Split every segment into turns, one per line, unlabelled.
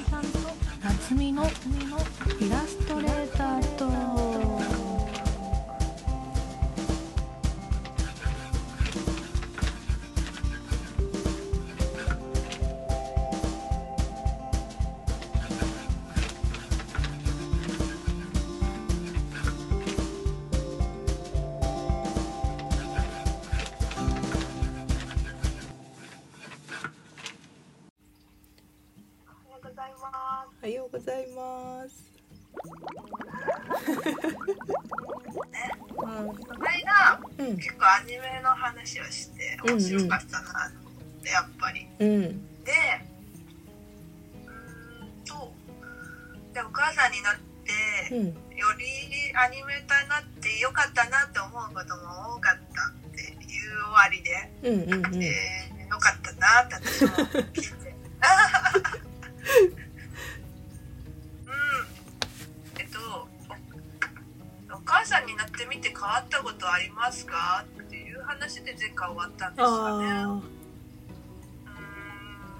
と
面白かったなっ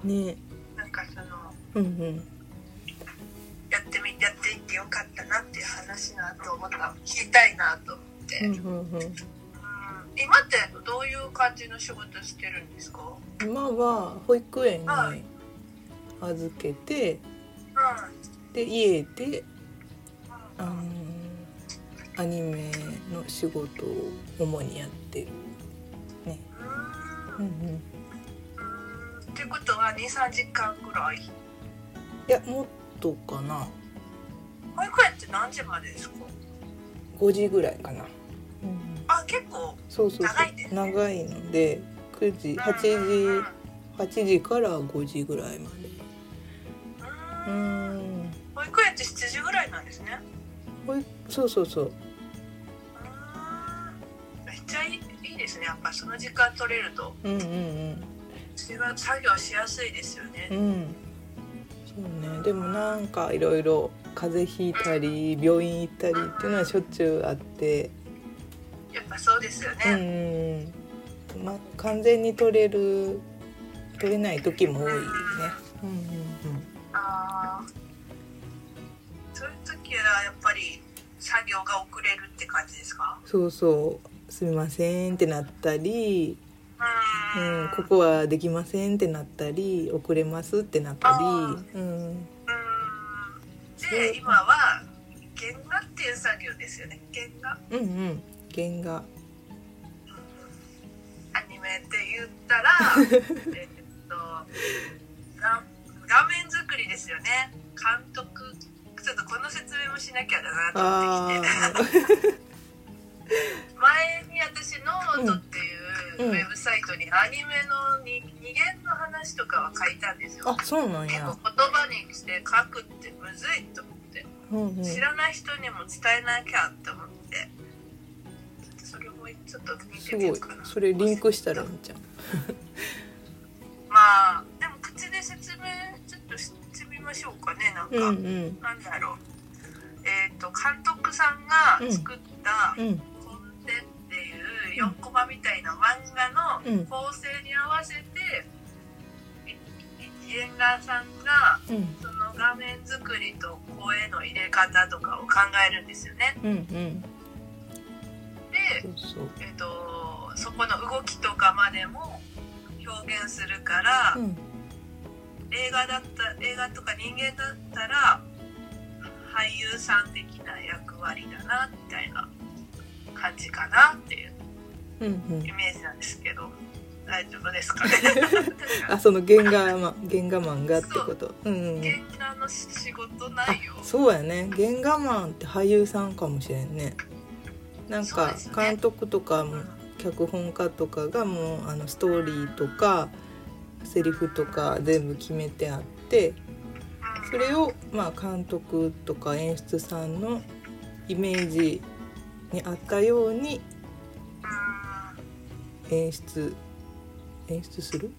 ね、んなんかその
うん、うん。
やってみやっていってよかったなっていう話なと思った聞きたいなと思って、
う
うん
ん、うん、うん。
今ってどういう感じの仕事してるんですか？
今は保育園に
はい
預けて、
う
で、家で、
ん
あのーアニメの仕事を主にやってる。ね。
うん
うん、
23時間ぐらい。
いや、もっとかな。
保育園って何時までですか
？5時ぐらいかな。うん、
あ結構
そうそうそう。
長い
長いので9時8時8時から5時ぐらいまで。う
うん
ん。
保育園って7時ぐらいなんですね。
ほいそうそうそう。
うん。めっちゃいいいいですね。やっぱその時間取れると。
うんうん
違う作業しやすいですよね。
うん。うんそうね。でもなんかいろいろ風邪ひいたり病院行ったりっていうのはしょっちゅうあって。
やっぱそうですよ
うん
ね、
うん。うんま完全に取れる取れない時も多いね。うんうんうん。
ああそういう時はやっぱり作業が遅れるって感じですか？
そうそう。すみませんってなったり
う
うんん、ここはできませんってなったり遅れますってなったり、
あ
うん、
で今は原画っていう作業ですよね。原画。
うんうん。原画。
アニメって言ったら えっとが画面作りですよね。監督。ちょっとこの説明もしなきゃだなと
あ
思ってきて。前に私ノートっていう
うん
ウェブサイトにアニメのに二元の話とかは書いたんですよ。
あそうなんや。
結構、言葉にして書くってむずいと思って。
うんうん、
知らない人にも伝えなきゃって思って。それもちょっと見てみようかな。
それリンクしたらいいんじゃん
まあでも口で説明ちょっとしてみましょうかねなんか、
うんうん。
なんだろう。えっ、と監督さんが作った
うん「
コンテ」っていう4コマみたいな漫画
うん。
の構成に合わせてい原画さんが
うん。
その画面作りと声の入れ方とかを考えるんですよね。
うんうん。
でえっとそこの動きとかまでも表現するから、
うん。
映画だった映画とか人間だったら俳優さん的な役割だなみたいな感じかなっていう
うんうん。
イメージなんですけど大丈夫ですかね？
あその原画ま原画漫画ってこと？う。んうん。
原画の仕事ないよ
そうやね。原画マンって俳優さんかもしれんね。なんか監督とかも脚本家とかがもうあのストーリーとかセリフとか全部決めてあってそれをまあ監督とか演出さんのイメージに合ったように演出演出する？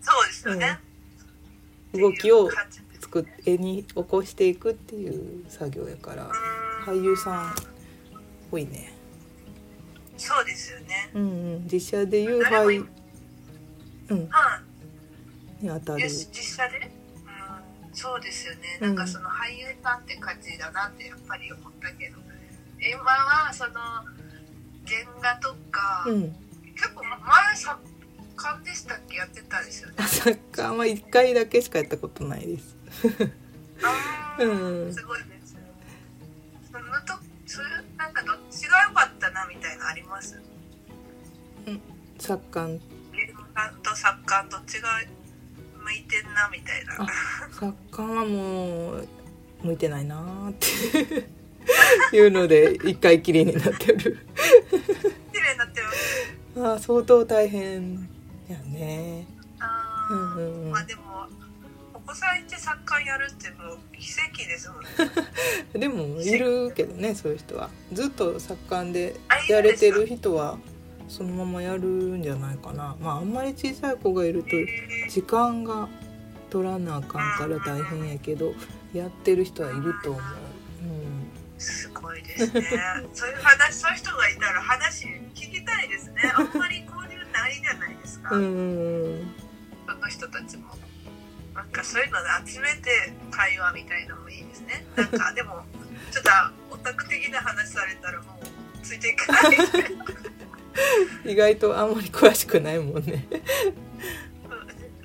そうですよね、う感じ。です
作っ絵に起こしていくっていう作業やから俳優さん多いね。
そうですよね。
うんうん。実写でいう俳うん。
は
に当たる。
実写で、うん、そうですよね、
うん。
なんかその俳優さんって感じだなってやっぱり思ったけど。今はその原画とか、
うん
結構前作家でしたっけやってたんですよね。
サッカーは1回だけしかやったことないです。
あー
うん。
すごいですそのとそれなんかどっちが良かったなみたいなのあります？
サッカー
原画と作家どっちが向いてんなみたいな。
あサッカーはもう向いてないなーって。いうので一回きりになってるあー相当大変やね。
あー、
うんうんうん。
まあでもお子さんいて作家やるってもう奇跡ですもんね。
でもいるけどねそういう人は。ずっと作家で
あい
やれて
る
人はそのままやるんじゃないかな。まああんまり小さい子がいると時間が取らなあかんから大変やけどやってる人はいると思う、
すごいですね。そういう話そういう人がいたら話聞きたいですね。あんまり交流ないじゃないですか、
うん、
その人たちも。なんかそういうので集めて会話みたいのもいいですね。なんかでもちょっとオタク的な話されたらもうついていかない。
意外とあんまり詳しくないもんね、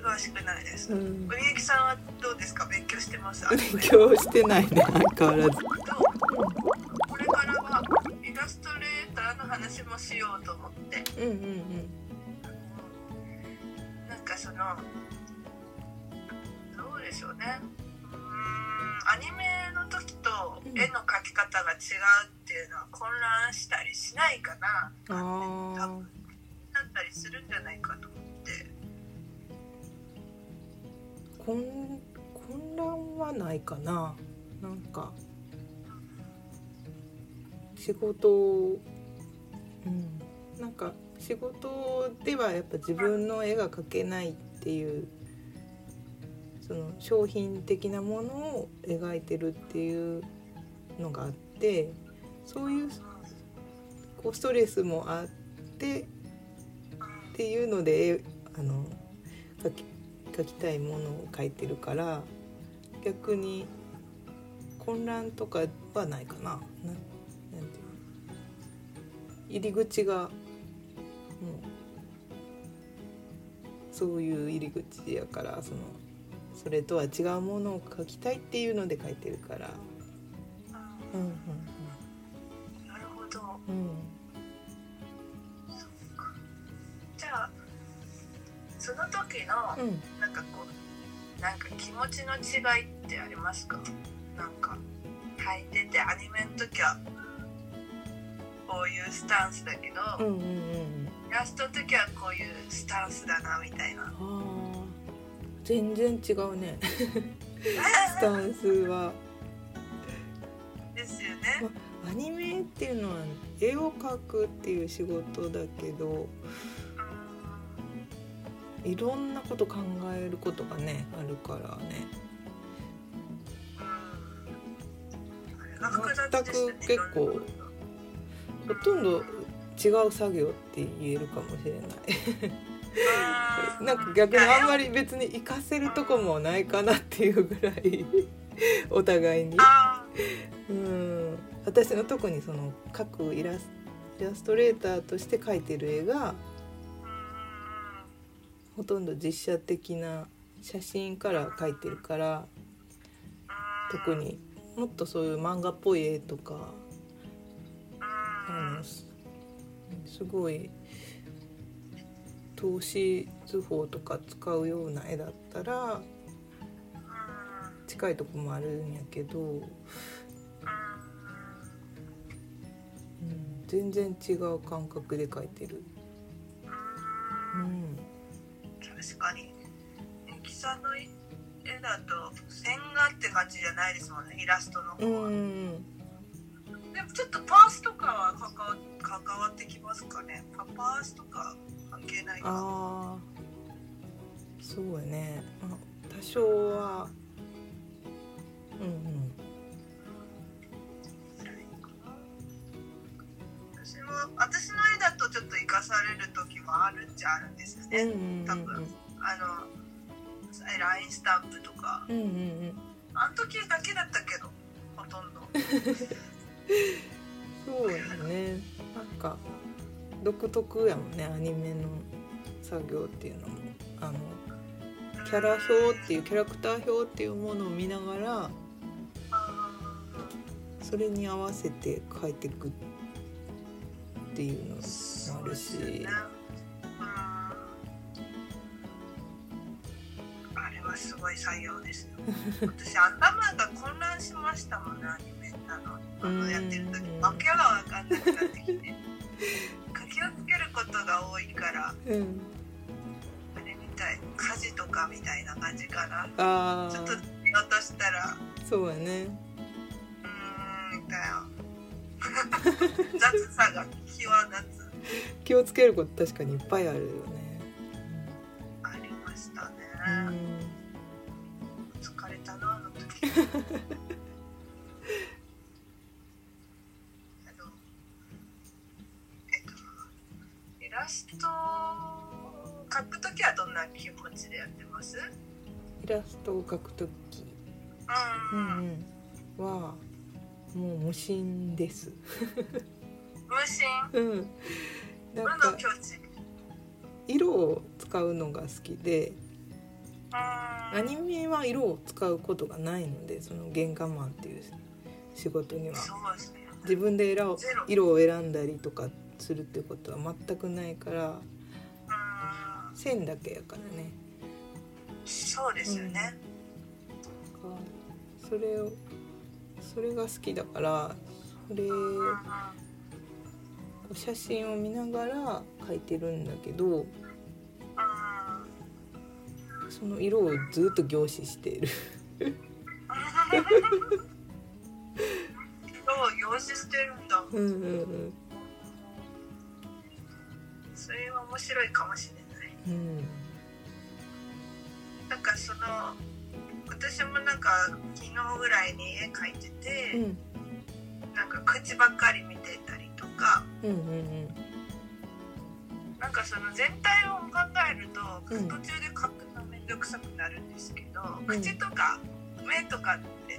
詳しくないです。
うん、
さんはどうですか？勉強してます？
勉強してないね。相変わらず
話もしようと思って。
うんうんうん。
なんかそのどうでしょうね。うーんアニメの時と絵の描き方が違うっていうのは混乱したりしないかな。
あ
だ
ー
ったりするんじゃないかと思って。
混混乱はないかな。なんか仕事をうんなんか仕事ではやっぱ自分の絵が描けないっていうその商品的なものを描いてるっていうのがあってそういうこうストレスもあってっていうのであの描き描きたいものを描いてるから逆に混乱とかはないかな。入り口がもうそういう入り口やからそのそれとは違うものを描きたいっていうので描いてるから。うんうん
なるほど。
うん。うん
じゃあその時の
うん。
なんかこうなんか気持ちの違いってありますか？なんか履いててアニメの時はこういうスタンスだけど、
うんうんうん。
イラストの時はこういうスタンスだなみたいな。
全然違うね。スタンスは。
ですよね。
アニメっていうのは絵を描くっていう仕事だけどいろんなこと考えることがねあるからね。全く結構ほとんど違う作業って言えるかもしれない。
うん
なんか逆にあんまり別に活かせるとこもないかなっていうぐらいお互いに。
あ
うん。私の特にその描くイラスイラストレーターとして描いてる絵がほとんど実写的な写真から描いてるから特にもっとそういう漫画っぽい絵とかあのす。すごい透視図法とか使うような絵だったら近いとこもあるんやけど、うん、全然違う感覚で描いてる。うん。
確かに。ミキさんの絵だと線画って感じじゃないですもんねイラストの
う
方は、
ん
でもちょっとパースとかは関わ関わってきますかね？パパースとか関係ないか
ああそうやね、まあ、多少は。うん
私も私の絵だとちょっと生かされる時もあるっちゃあるんですよね、
うんうんうん
多分。あの LINE スタンプとか。
うんうんうん。
あの時だけだったけどほとんど
そうやね。なんか独特やもんねアニメの作業っていうのも。あのキャラ表っていうキャラクター表っていうものを見ながらそれに合わせて書いていくっていうのもあるし、
はすごい作業ですよ。私頭が混乱しましたもんねアニメなのあのやってる時。
うん。
わけが分かんなくなってきて。気をつけることが多いから。
うん、
あれみたい。家事とかみたいな感じかな。
あ
ちょっと
あ
見落としたら。
そうやね。
うーんだよ 雑さが際立つ。
気をつけること確かにいっぱいあるよね。
ありましたね、
うん
イラスト描く時はどんな気持ちでやってます？
イラストを描くとき、
う、
うんんうん、はもう無心です。
無心？
うん、なんか色を使うのが好きで
うん
アニメは色を使うことがないのでその原画マンっていう仕事には。自分で色を色を選んだりとかするってことは全くないから
うん
線だけやからね。
そうですよね、
それをそれが好きだからそれ
うんうん
写真を見ながら描いてるんだけどその色をずっと凝視している。
そう用紙してるんだ。
うんうんうん
それは面白いかもしれない。
うん
なんかその私もなんか昨日ぐらいに絵描いてて、
うん
なんか口ばっかり見てたりとか
うん。うん
なんかその全体を考えると、
うん
途中で描くどくさくなるんですけど、
ん。
口とか目とかって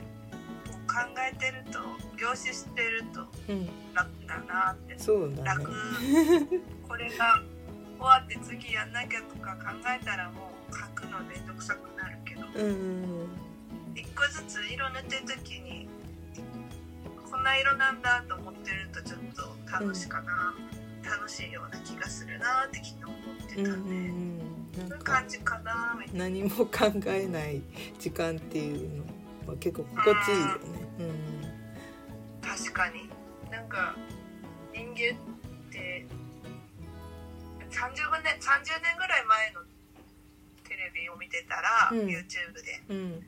考えてると凝視してると
うん。
楽だなって。
そうだね。
楽。これが終わって次やんなきゃとか考えたらもう描くのめんどくさくなるけど
うん
個ずつ色塗ってる時にこんな色なんだと思ってるとちょっと楽しかな、楽しいような気がするなって昨日思って
うんう
たんで、
んうん
そう
ん
なみたいな
何も考えない時間っていうのは結構心地いいよね。
確かに。なんか人間って30年 ,30 年ぐらい前のテレビを見てたら、
うん。
YouTube で。
うんうん。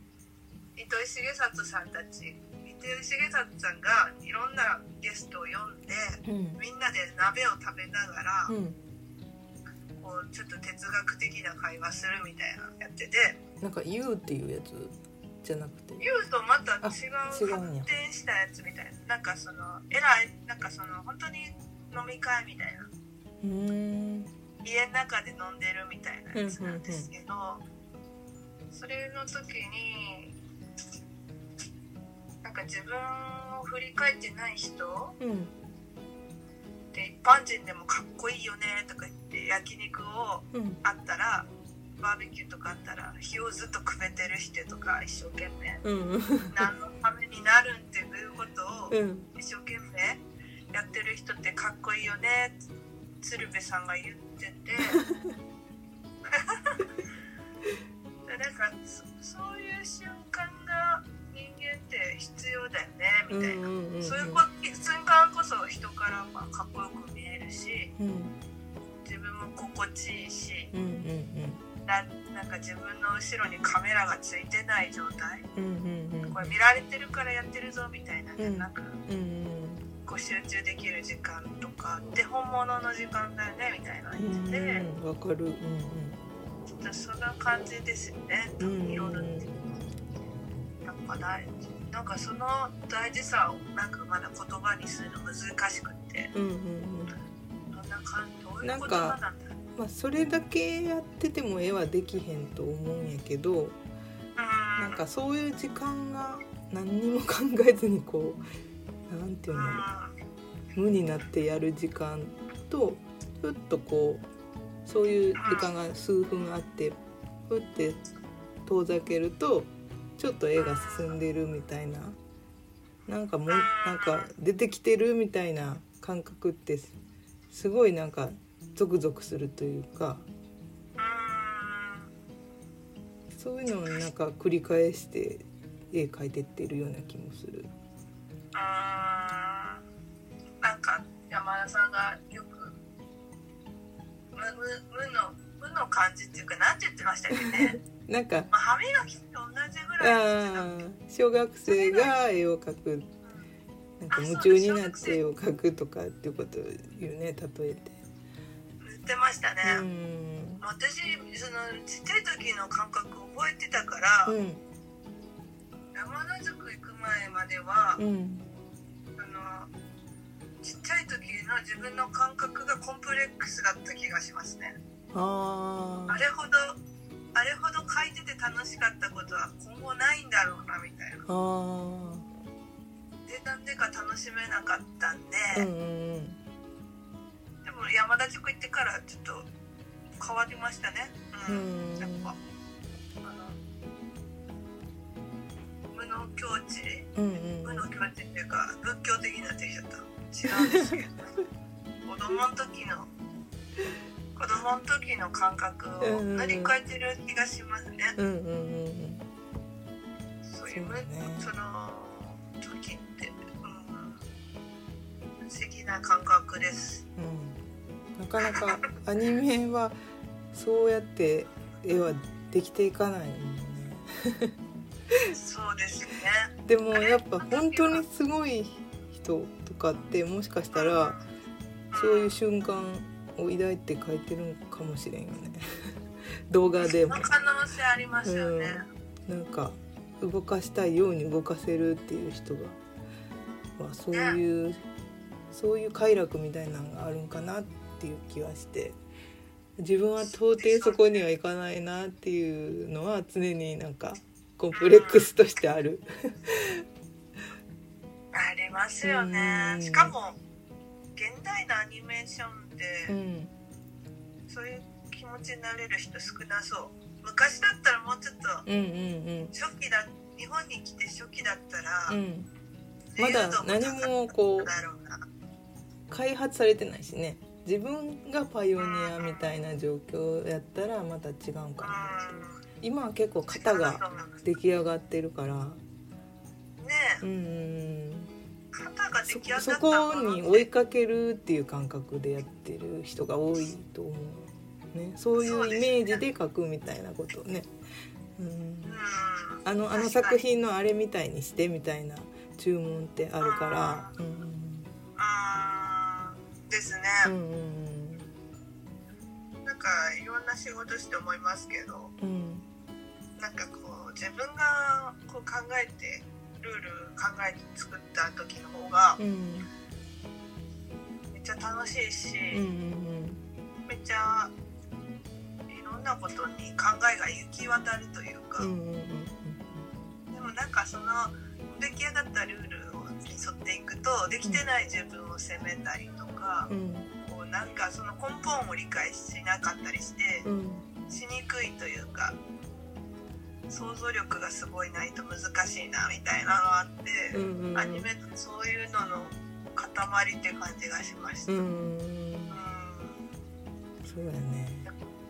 糸井重里さんたち糸井重里さんがいろんなゲストを呼んで
うん。
みんなで鍋を食べながら、
うん
こうちょっと哲学的な会話するみたいなのやってて。
なんか「言う」っていうやつじゃなくて。
言うとまた違う発展したやつみたいな。なんかその偉いなんかその本当に飲み会みたいな。
うーん。
家の中で飲んでるみたいなやつなんですけど、それの時になんか自分を振り返ってない人
うん。
で一般人でもかっこいいよねとか言って焼肉を
うん。
あったらバーベキューとかあったら火をずっとくべてる人とか一生懸命
うん。
何のためになるんっていうことを
うん。
一生懸命やってる人ってかっこいいよね鶴瓶さんが言ってて。でなんかそそういう瞬間が人間って必要だよねみたいな、
うんうん。
そういうこ瞬間こそ人からまあかっこよく見えるし
うん
自分も心地いいし
うんうん
ななんか自分の後ろにカメラがついてない状態。
うんうんうん。うん
これ見られてるからやってるぞみたいなじゃなく、
うん
こう集中できる時間とかって本物の時間だよねみたいな
うん
言ってて、
うんわかる。うん
ちょっとそんな感じですよね。
うんうん
色塗ってやっぱ大なんかその大事さをなんかまだ言葉にするの難しくって。
うんうん
な
んかまあ、それだけやってても絵はできへんと思うんやけどなんかそういう時間が何にも考えずにこうなんていうの無になってやる時間とふっとこうそういう時間が数分あってふって遠ざけるとちょっと絵が進んでるみたいななんかもうなんか出てきてるみたいな感覚ってすごいなんかゾクゾクするというか
うん
そういうのをなんか繰り返して絵描いてってるような気もする。
なんか山田さんがよく無無無の無の感じっていうかなんて言ってましたっけね、
なんか
まあ、歯磨きと同じぐらい
小学生が絵を描くなんか夢中になって絵を描くとかっていうことを言うね例えて。
言ってましたね、
うん。
私そのちっちゃい時の感覚覚えてたから、
うん。
山田塾行く前までは、
うん。
あのちっちゃい時の自分の感覚がコンプレックスだった気がしますね。
あ
あれほどあれほど書いてて楽しかったことは今後ないんだろうなみたいな。でなんでか楽しめなかったんで、
ーうんうん
でも山田塾行ってからちょっと変わりましたね。うん、
うん。
やっぱ。あの無の境地。
うんうん。
無の境地っていうか仏教的になってきちゃった。違うんですけど。子供の時の子供の時の感覚を塗り替えてる気がしますね、
うんうんうんうん。
そういう無
そね。
その時って、うん、不思議な感覚です。
うんなかなかアニメはそうやって絵はできていかない
そうですよね。
でもやっぱ本当にすごい人とかってもしかしたらそういう瞬間を抱いて描いてるのかもしれんよね。動画でも。
可能性ありますよね、
なんか動かしたいように動かせるっていう人が、まあ、そういうそういう快楽みたいなのがあるんかなっていう気はして自分は到底そこにはいかないなっていうのは常になんかコンプレックスとしてある。
ありますよね。
うん。
しかも現代のアニメーションって、
うん
そういう気持ちになれる人少なそう。昔だったらもうちょっと
うんうん
初期だ日本に来て初期だったら、
うん。うんまだ何もこう開発されてないしね自分がパイオニアみたいな状況やったらまた違うんかな今は結構型が出来上がってるから。
ね
うんうんうん。
え型が出
そ
来上がった
そこに追いかけるっていう感覚でやってる人が多いと思う、ね、そういうイメージで描くみたいなことをね、うん、
うん。
あのあの作品のあれみたいにしてみたいな注文ってあるから、うん
ですね、
うんうん
なんかいろんな仕事して思いますけど
うんうん
なんかこう自分がこう考えてルール考えて作った時の方が
うん
めっちゃ楽しいし、
うんうん
めっちゃいろんなことに考えが行き渡るというか、
うんうんうん。
でもなんかその出来上がったルールに沿っていくとできてない自分を責めたりとか
う、ん。
こうなんかその根本を理解しなかったりして
うん。
しにくいというか想像力がすごいないと難しいなみたいなのがあって、
うんうん。
アニメってそういうのの塊って感じがしました。
う
うん
ん。そうやね。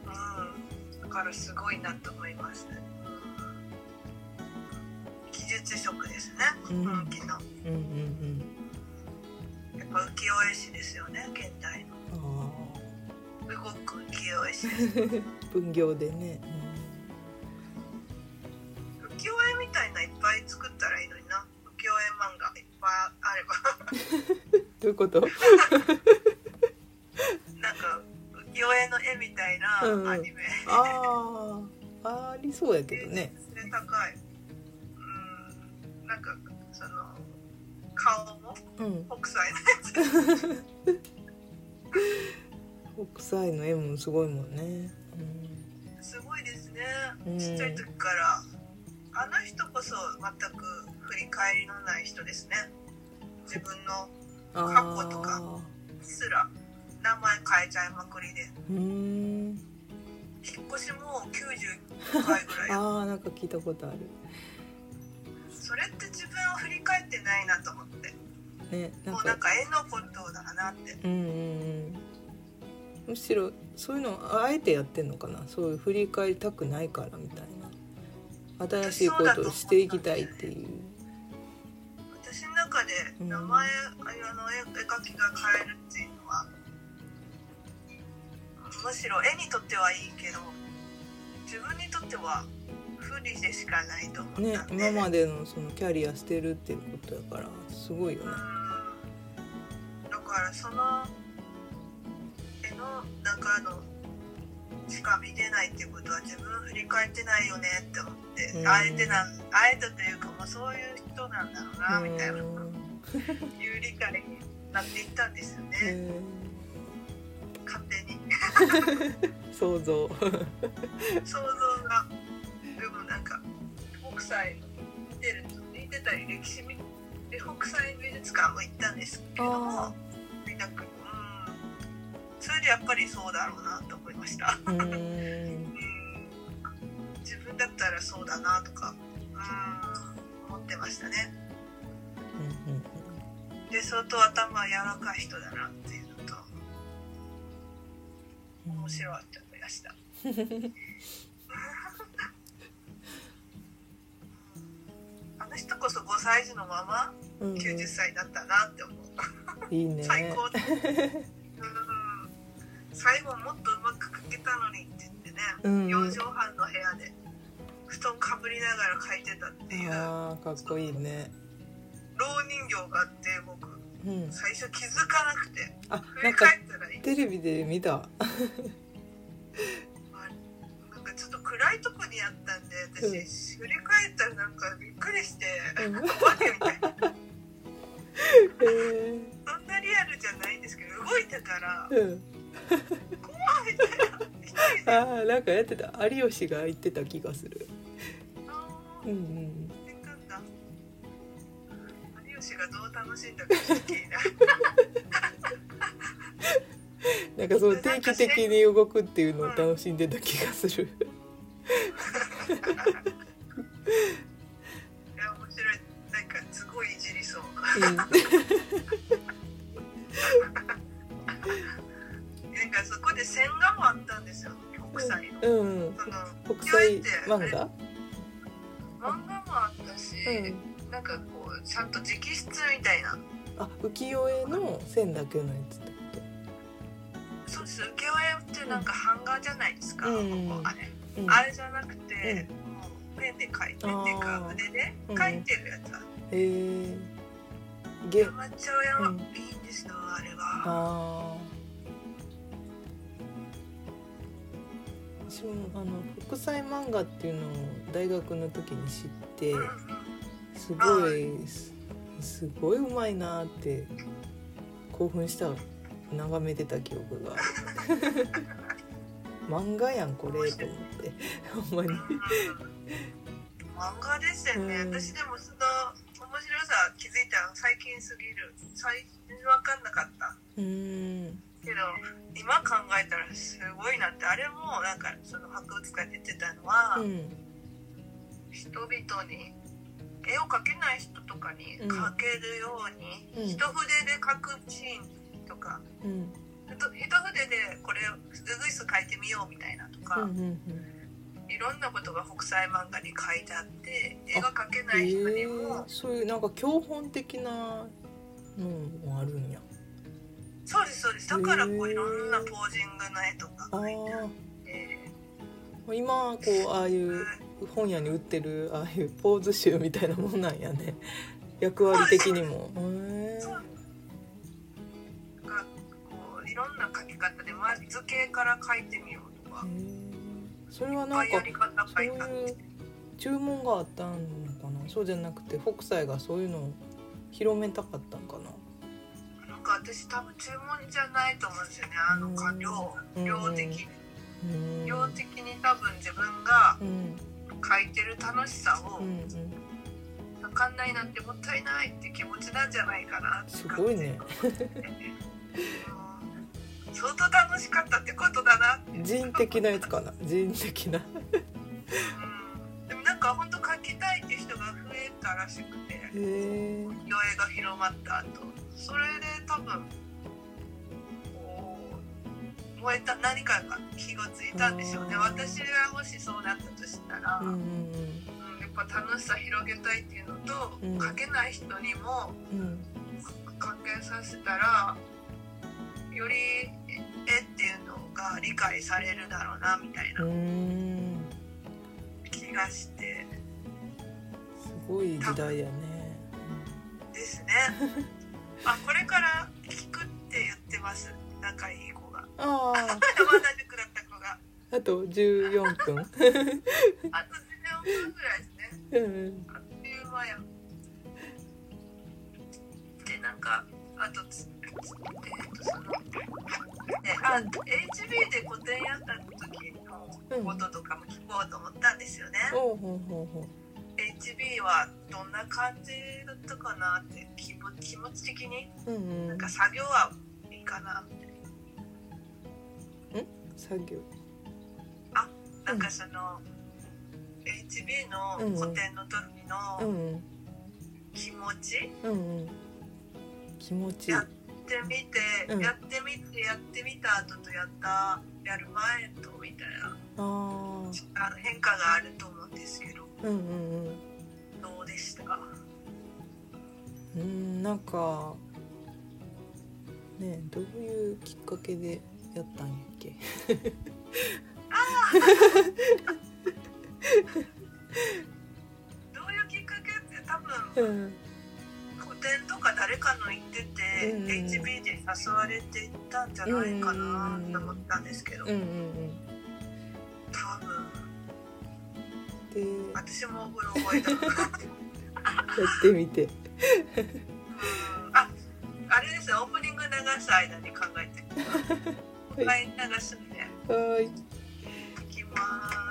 うん、だからすごいなと思います、うん技術職ですね、
うん。
本気の。
うんうん
やっぱ浮世絵師ですよね現代の。動く浮世絵師。です
あ分業でね、
浮世絵みたいないっぱい作ったらいいのにな。浮世絵漫画いっぱいあれば。
うん、どういうこと？
なんか浮世絵の絵みたいな
うんうん
アニメ、
ああありそうやけどね
で高いうんなんかその顔も
うん。
北斎のやつ
北斎の絵もすごいもんね、
すごいですね、
うん
ちっちゃい時から。あの人こそ全く振り返りのない人ですね。自分の
うん、
過去とか
あ
すら名前変えちゃいまくりで。引っ越しも90回ぐらい。や
あーなんか聞いたことある
それって自分を振り返ってないなと思って。
ね
もう
か。
なんか絵のことだなって。
うんうんうん。むしろそういうのあえてやってんのかな。そういう振り返りたくないからみたいな。新しいことをしていきたいっていう。
私の中で
うん。
名前、あの絵絵描きが変えるっていうのはむしろ絵にとってはいいけど自分にとっては不利でしかないと思ったんで、
ね今までのそのキャリアしてるっていうことやからすごいよね。
うんだからその絵の中のしか見てないっていうことは自分振り返ってないよねって思って、
うん。
あえてなんあえてというかもうそういう人なんだろうなみたいな
うん
いう理解になっていったんですよね、
へ
勝手に。
ー 想像。
想像がでもなんか北斎見てると似てたり歴史見で北斎美術館も行ったんですけども
あ
見たくうん。それでやっぱりそうだろうなと思いました
うーん
うん自分だったらそうだなとかうん。思ってましたねで相当頭柔らかい人だなっていうのと
うん
面白いと思いました こそ5歳児のまま
うん。うん
90歳だったなって思う、
いいね。
最高だ。うん。最後もっとうまく描けたのにって言ってね、
うん。
4畳半の部屋で布団かぶりながら描いてたっていう。
あーかっこいいね。
老人形があって僕。
うん。
最初気づかなくて。
あ
振り
なんか
返ったらいい。
テレビで見た
暗いとこにあったんで私、振り返ったらなんかびっくりして
うん。
怖いみたいな。
へー。
そんなリアルじゃないんですけど動いてたら
うん。
怖いみたいな。
あーなんかやってた？有吉が言ってた気がする。
あ
うんうん。
有吉がどう楽しんだか気になる。
なんかそう定期的に動くっていうのを楽しんでた気がする絵の線だけのやつってこ
そうです。浮世絵ってなんか版画じゃないですか、
うん。
ここあれ、
と、うん、
あれじゃなくて、もうペンで描いてっていうか筆で
うん。
描いてるやつ、
うん。
いいんですよあれは。
あー。私もあの北斎漫画っていうのを大学の時に知ってすごいすすごいうまいなって興奮した眺めてた記憶が。漫画やんこれと思って。ほんまに。
漫画ですよね、
うん。
私でもその面白さ気づいたの最近すぎる。最近分かんなかった。
うーん。
けど今考えたらすごいなって。あれもなんかその博物館で言ってたのは、
うん。
人々に絵を描けない人とかに描けるように、
うん。
一筆で描くシーンとか。
うん。
ふと一筆でこれをうぐいす描いてみようみたいなとか、
うんうん
いろんなことが北斎漫画に書いてあって絵が描け
うん
ない人に
え
も、
ー、そういうなんか教本的なのもあるんや。
そうですそうです。だからこういろんなポージングの絵とか
あ
描いてあっ
ー。
て
今こうああいう本屋に売ってるああいうポーズ集みたいなもんなんやね。役割的にも。
いろんな描き方でまず図形から描いてみようとか。
えそれはいなんかそう
書い
う注文があったのかな？そうじゃなくて北斎がそういうのを広めたかったんかな？
広か私多分注文じゃないと思うんですよね。あの
うん
量
うん。
量的に。
うん。
量的に多分自分が
うん
書いてる楽しさを
うんうん。
分かんないなんてもったいないって気持ちなんじゃないかな
すごいね。
うん。相当楽しかったってことだな
人的なやつかな。人的な。
うん。でもなんか本当書きたいって人が増えたらしくて。余映が広まった後。それで多分燃えた何かが気がついたんでしょうね。私がもしそうなったとしたら、
うんうん
うん。やっぱ楽しさ広げたいっていうのと、
うん。
書けない人にも
うん。うん
関係させたらより絵っていうのが理解されるだろうなみたいうな気がして。
すごい時代やね。
ですね。あこれから聞くって言ってます。仲いい子。が
ああ
同じくだった子が
あと14分。
あと14分ぐらいですね。
うん
あっという間やでなん。かあとつえっ、とそのであ HB で個展やった時のこととかも聞こうと思ったんですよね、
ほうほうほうほう。
HB はどんな感じだったかなって気持気持ち的に？
うんうん。
なんか作業はいいかなって
作業
なんかその、HB の個展の時
う
の
ん
気持ち、
うんうん。気持ち。
やってみて、
うん。
やってみてやってみた後とやったやる前とみたいな。
あ
変化があると思うんですけど。
うんうんうん。
どうでした？か
うんなんかねどういうきっかけでやったんやっけ？
どういうきっかけって多分
うん。
個展とか誰かの言ってて、
うん
HB で誘われていったんじゃないかなと思ったんですけど、
うんうんうん。
多分。
で
私もうろ覚えだ
やってみて。
うん。ああれですねオープニング流す間に考えてはい流すんで
はーい
いきます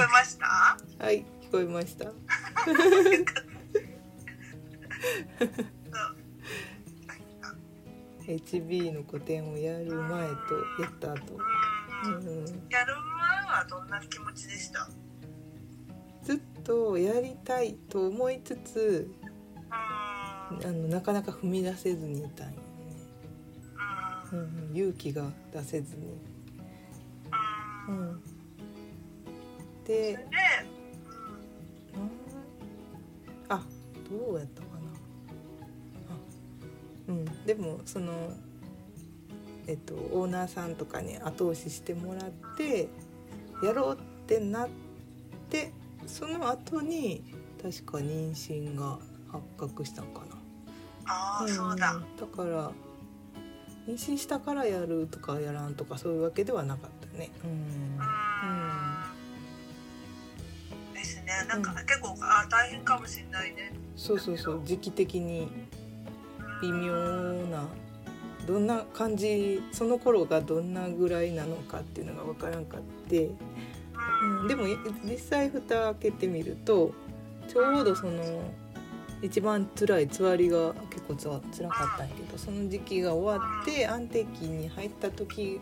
こえました？
はい聞こえました。
う。ん
HB の個展をやる前とやった後、
うん。
うん、
やる前はどんな気持ちでした？
ずっとやりたいと思いつつ
うん。
あのなかなか踏み出せずにいたんよね、
う
うんん、勇気が出せずに、で
で、
なん。あどうやったかな。あうん。でもそのえっとオーナーさんとかに後押ししてもらってやろうってなってその後に確か妊娠が発覚したんかな。
ああ、そうだ。
んだから妊娠したからやるとかやらんとかそういうわけではなかったね。うん
うん。ですね。なんか、結構あ大変かもしれないね。
そうそうそう時期的に微妙などんな感じその頃がどんなぐらいなのかっていうのが分からんかって、
う
うん、でもい実際蓋開けてみるとちょうどその一番辛いつわりが結構つわ辛かったんやけどその時期が終わって安定期に入った時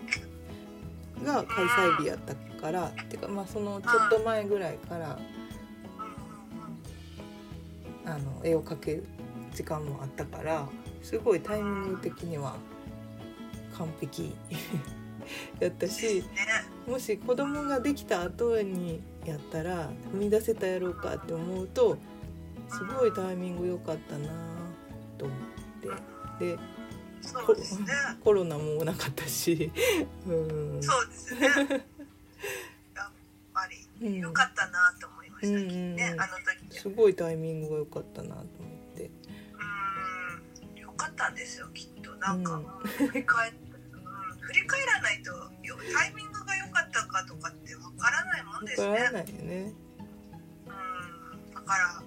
が開催日やったからてかまあそのちょっと前ぐらいからあの絵を描ける時間もあったからすごいタイミング的には完璧 やったし
ね
もし子供ができた後にやったら踏み出せたやろうかって思うとすごいタイミング良かったなと思って。で
そうですね。
コロナもなかったし、うん、
そうですね。やっぱ
うん。
り良かったなと思いました、
うんうん
ねあの時
すごいタイミングが良かったなと思って。
うん良かったんですよきっとなんか、
うん
振り返っうん、振り返らないとよタイミングが良かったかとかってわからないもんですね
わからないよね。
うんだから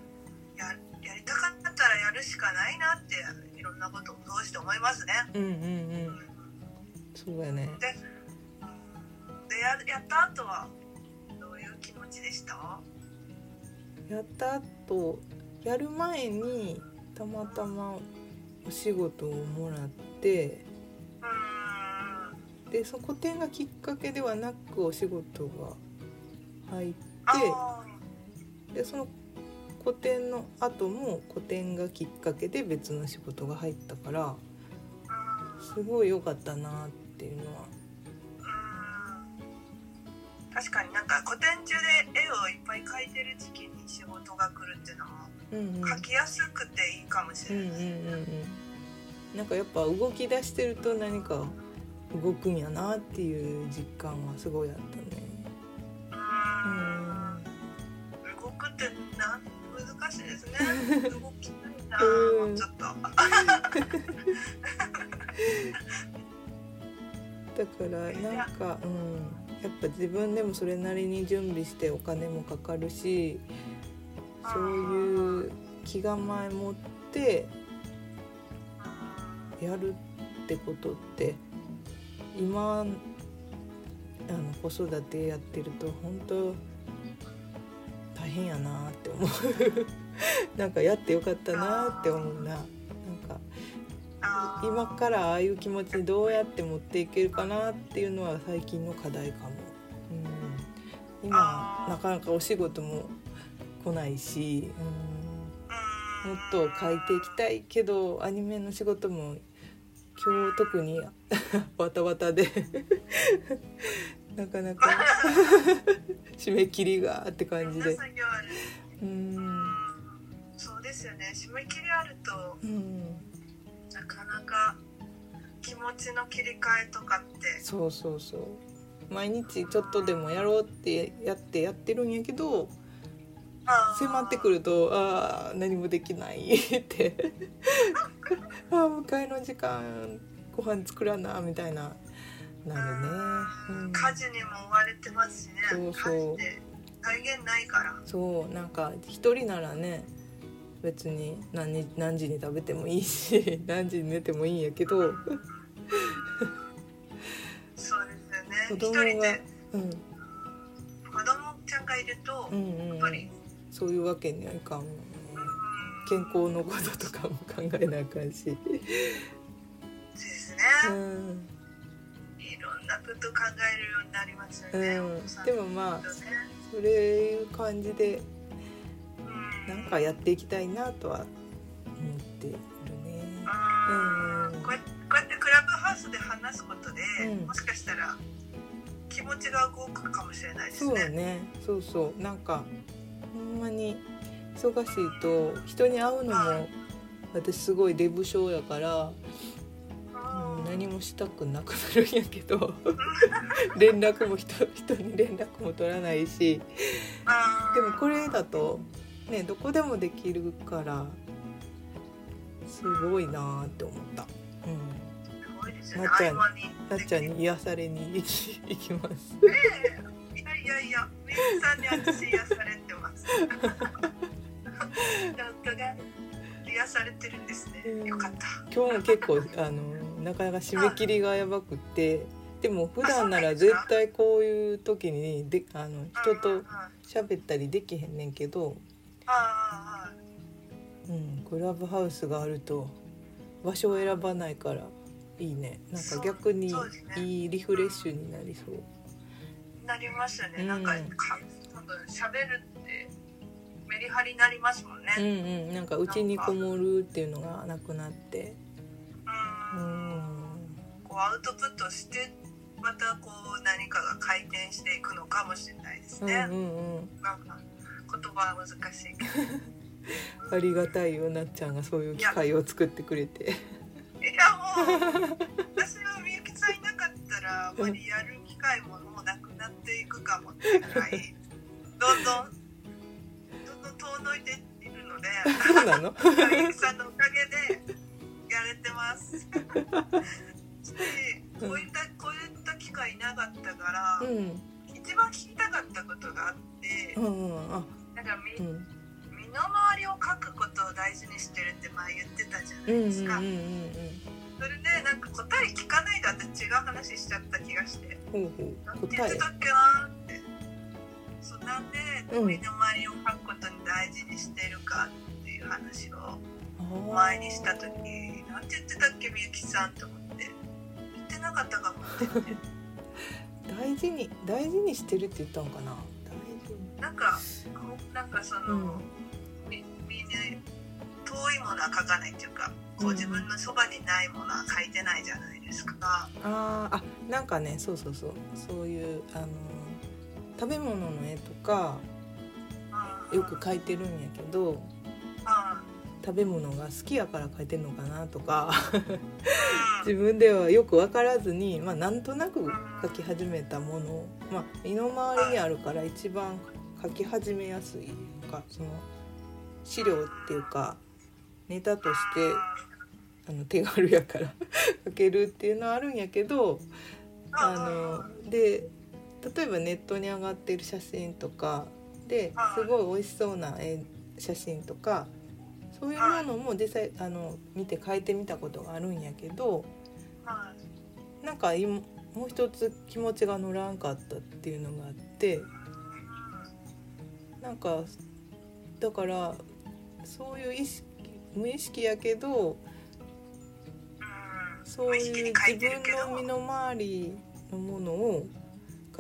ややりたかったらやるしかないなっていろんなことを通して思いますね。
うんうんう。
うんん
そうやね。
ででややった後はどういう気持ちでした？
やった後やる前にたまたまお仕事をもらってでその個展がきっかけではなくお仕事が入ってでその個展の後も個展がきっかけで別の仕事が入ったからすごい良かったなっていうのは。
確かになんか個展中で絵をいっぱい描いてる時期にが来るっていうのも
うんうん
描きやすくていいかもし
うんうん
れない。
うんうんなんかやっぱ動き出してると何か動くんやなっていう実感はすごいあったね。
うん動くってなん難しいですね。動きたいな、
うん
もうちょっと。
だからなんか、うん、やっぱ自分でもそれなりに準備してお金もかかるしそういう気構え持ってやるってことって今あの子育てやってると本当大変やなって思う。なんかやってよかったなって思うな。なんか今からああいう気持ちにどうやって持っていけるかなっていうのは最近の課題かも、うん、今なかなかお仕事も来ないし、うん、もっと変えていきたいけどアニメの仕事も今日特に わたわたで なかなか 締め切りがって感じで。う
うんんそうですよね。締め切りあると
うん、
なかなか気持ちの切り替えとかって。
そうそうそう毎日ちょっとでもやろうってやってやってるんやけど迫ってくるとああ何もできないって。ああ迎えの時間ご飯作らなみたいな。なるね、うん、
家事にも追われてますしね。
そうそう。
ないから。
そうなんか一人ならね別に何に何時に食べてもいいし 何時に寝てもいいんやけど、
そうですよね。
子供が
一人で
うん、
子供ちゃんがいると、
うんうんうん。
やっぱり、
そういうわけにはいかん。もんね
うん
健康のこととかも考えなあかんし、
ですね。
うん。
いろんなこと考えるようになりますよね。
うん。でもまあそれいう感じで
うん
なんかやっていきたいなとは思ってるね。
うん。
うん。
こうやこうやってクラブハウスで話すことで、
うん。
もしかしたら気持ちが動くかもしれないです
そう
ね。
ね。そうそう。なんかほんまに忙しいと人に会うのも私すごいデブ症やから、うん、何もしたくなくなるんやけど 連絡も人人に連絡も取らないしでもこれだとねどこでもできるからすごいなーって思った。うん。なっちゃんなっちゃんに癒されに行き行きます。
いやいやいや、みゆさんに私癒されてます。夫が癒されてるんですね。よかった。
今日も結構あのなかなか締め切りがやばくってでも普段なら絶対こういう時にであの人と
うんうんうん
喋ったりできへんねんけど、
ああ
うん、クラブハウスがあると場所を選ばないからいいねなんか逆にいいリフレッシュになりそう。
なりますよね。
うん
なんかか多分喋るメリハリになりますもんね。
うんうん、なんかうちにこもるっていうのがなくなって、
う
うん。ん、
こうアウトプットしてまたこう何かが回転していくのかもしれないですね、
うんうんうん。
なんか言葉は難しいけど。
ありがたいよなっちゃんがそういう機会を作ってくれて。
いやもう私はみゆきさんいなかったらあまりやる機会ももうなくなっていくかもってぐらい。どんどんどんどん遠のいているので
そうなの？
さんのおかげでやれてます。しこういったこういった機会なかったから、
うん。
一番聞きたかったことがあって
う、んうんあ。
なんかみ
うん。
身の回りを書くことを大事にしてるって前言ってたじゃな
うんうん
いですか。
うんうん。
それでなんか答え聞かないで私違う話しちゃった気がして。
ほうほ
なん
う。答え。
て言ってたっけなってそうなん。で
うん
身の回りを書くことに大事にしてるかっていう話を前にした時なんて言ってたっけみゆきさんと思って。言ってなかったかもって言って。
大事に大事にしてるって言ったのかな。大事に。
なんかなんかその、
うん。
みみんな遠いものは書かないっていうかこ
う
うん自分のそばにないものは書いてないじゃないですか。
あーあなんかねそうそうそう。そういうあの食べ物の絵とか
うん。
よく描いてるんやけど
うん。
食べ物が好きやから描いてんのかなとか
うん。
自分ではよく分からずに、まあ、なんとなく描き始めたものを、まあ、身の回りにあるから一番描き始めやすいかその資料っていうかネタとしてあの手軽やから 描けるっていうのはあるんやけどあので例えばネットに上がってる写真とかですごい美味しそうな絵写真とかそういうものも実際あの見て描いてみたことがあるんやけど
はい。
なんか今もう一つ気持ちが乗らんかったっていうのがあってなんかだからそういう意識無意識やけど
うん。
そういう自分の身の回りのものを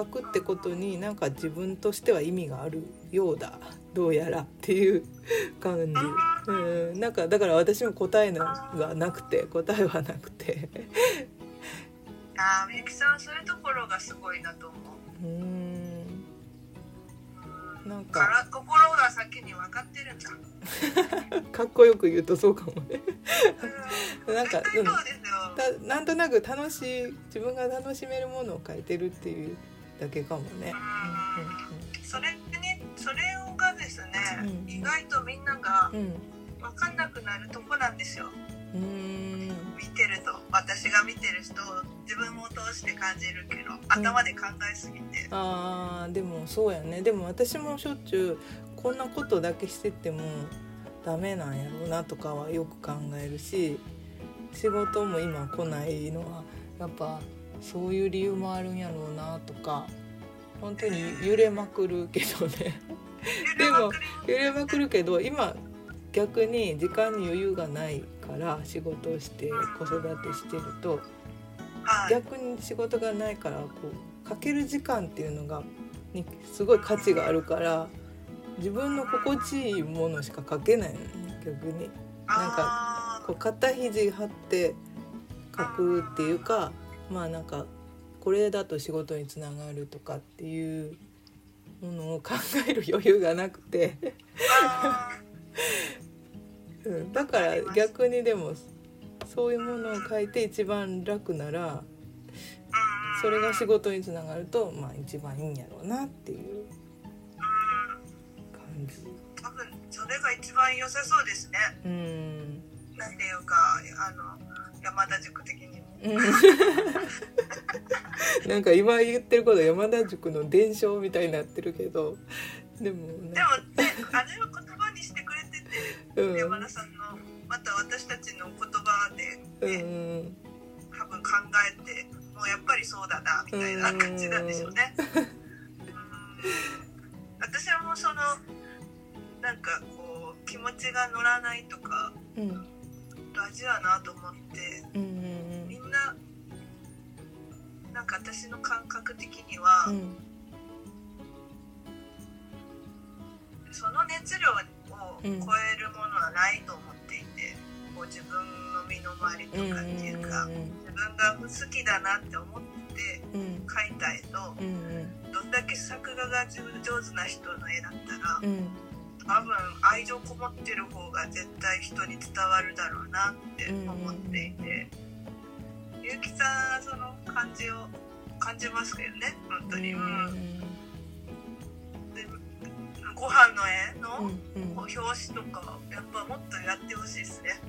書くってことになんか自分としては意味があるようだどうやらっていう 感じ、うん、なんかだから私も答えながなくて答えはなくて。
あーみゆきさんそういうところがすごいなと思う。
うーん。
うん
なんか。
から心が先に分かってるんだ。
かっこよく言うとそうかもね。
うん。
なんか
絶対そうですよ。
たなんとなく楽しい自分が楽しめるものを書いてるっていうだけかもね。
それにそれがですね、
うん。
意外とみんなが
うん。うん
分かんなくなるとこなんですよ。見てると。私が見てる人を自分も通して感じるけど頭で考えすぎて、
あーでもそうやね。でも私もしょっちゅうこんなことだけしててもダメなんやろうなとかはよく考えるし仕事も今来ないのはやっぱそういう理由もあるんやろうなとか本当に揺れまくるけどね。でも揺れまくるけど今逆に時間に余裕がないから仕事をして子育てしてると
はい、
逆に仕事がないからこうかける時間っていうのがにすごい価値があるから自分の心地いいものしか書けないのね逆に。なんか
か
こう肩肘張って書くっていうかまあなんかこれだと仕事につながるとかっていうものを考える余裕がなくて、うん、だから逆にでもそういうものを書いて一番楽ならそれが仕事につながるとまあ一番いいんやろうなっていう。感じ。
多分それが一番良さそうですね。
うん。
なんていうかあの山田塾的にも
うん。なんか今言ってること山田塾の伝承みたいになってるけどでも
でもね
な
あれを言葉にしてくれてて、
うん。
山田さんのまた私たちの言葉で、
う
ね
ん。
多分考えてもうやっぱりそうだなみたいな感じなんでしょうね。うん。私はもうそのなんかこう気持ちが乗らないとか
うん。
大事だなと思って
うん
なんか私の感覚的には、
うん。
その熱量を超えるものはないと思っていて、ここう自分の身の回りと
うん
かっていうか、
うん
自分が好きだなって思って
うん。
描いた絵と
うんうん。
どんだけ作画が上手な人の絵だったら
うん。
多分愛情こもってる方が絶対人に伝わるだろうなって思っていてゆうきさんはその感じを感じますけどね本当に、うん。でご飯の絵
うん
の表紙とかやっぱもっとやってほしいですね、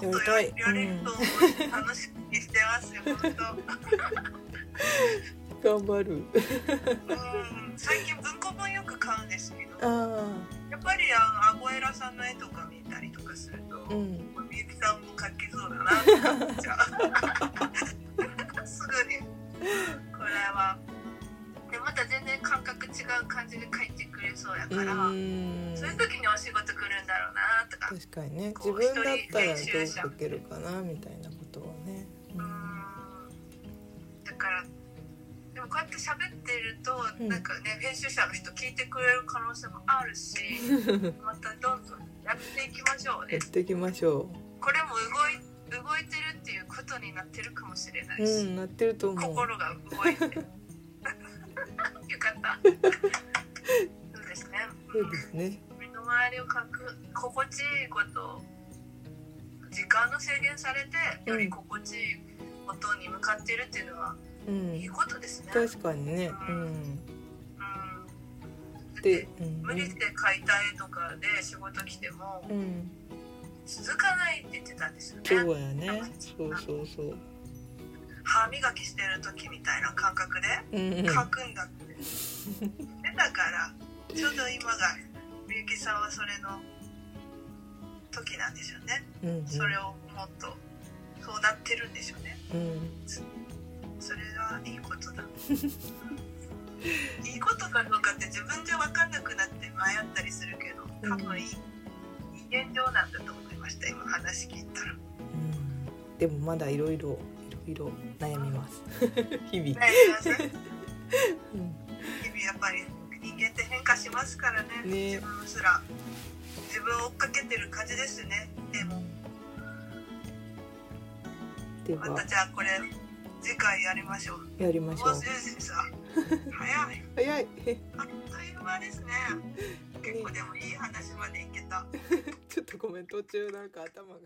うん、もっと
や
ややれると楽しみにしてますよ 本当。
頑張る。
うん。最近文庫本よく買うんですけど
あ
やっぱりあのアゴエラさんの絵とか見たりとかすると、
あうん。
みゆきさんも描けそうだなって思っちゃう すぐに。これは。でまた全然感覚違う感じで描いてくれそうやから、
うん。
そういう時にお仕事来るんだろうなとか。
確かにね。自分だったらどう
一人練習者
書けるかなみたいなことはね。
う。ーん。だからでもこうやって喋ってると、
うん。
なんかね編集者の人聞いてくれる可能性もあるし またどんどんやっていきましょうね。
やっていきましょ
これも動い動いてるっていうことになってるかもしれな
う
いし、
うんなってると思う。
心が動いて よかった。そうですね。
そうですね。
身の回りを描く心地いいこと時間の制限されてより心地いいことに向かってるっていうのは
うん。
いいことですね、
確かにね。うん。うん、
無理して描いた絵とかで仕事来ても
うん
続かないって言ってたんですよね。
そうやね。そうそうそう
歯磨きしてる時みたいな感覚で
うんうん。
描くんだって、でだからちょうど今がみゆきさんはそれの時なんでしょうね。
うんうん。
それをもっとそうなってるんでしょうね。
うん。
それはいいことだ。いいことかどうかって自分じゃ分かんなくなって迷ったりするけど多分いい,、いい現状なんだと思いました。今話聞いたら。
うん。でもまだいろいろいろいろ悩みます。日々
ねす。いません。日
うん
々やっぱり人間って変化しますからね。
ね。
自分すら。自分を追っかけてる感じですね。でも。
では。
またじゃあこれ次回やりましょう。
やりましょう。
もう10時さ早い。
早い。
あっという間ですね。結構でもいい話までいけた。
ちょっとごめん途中なんか頭が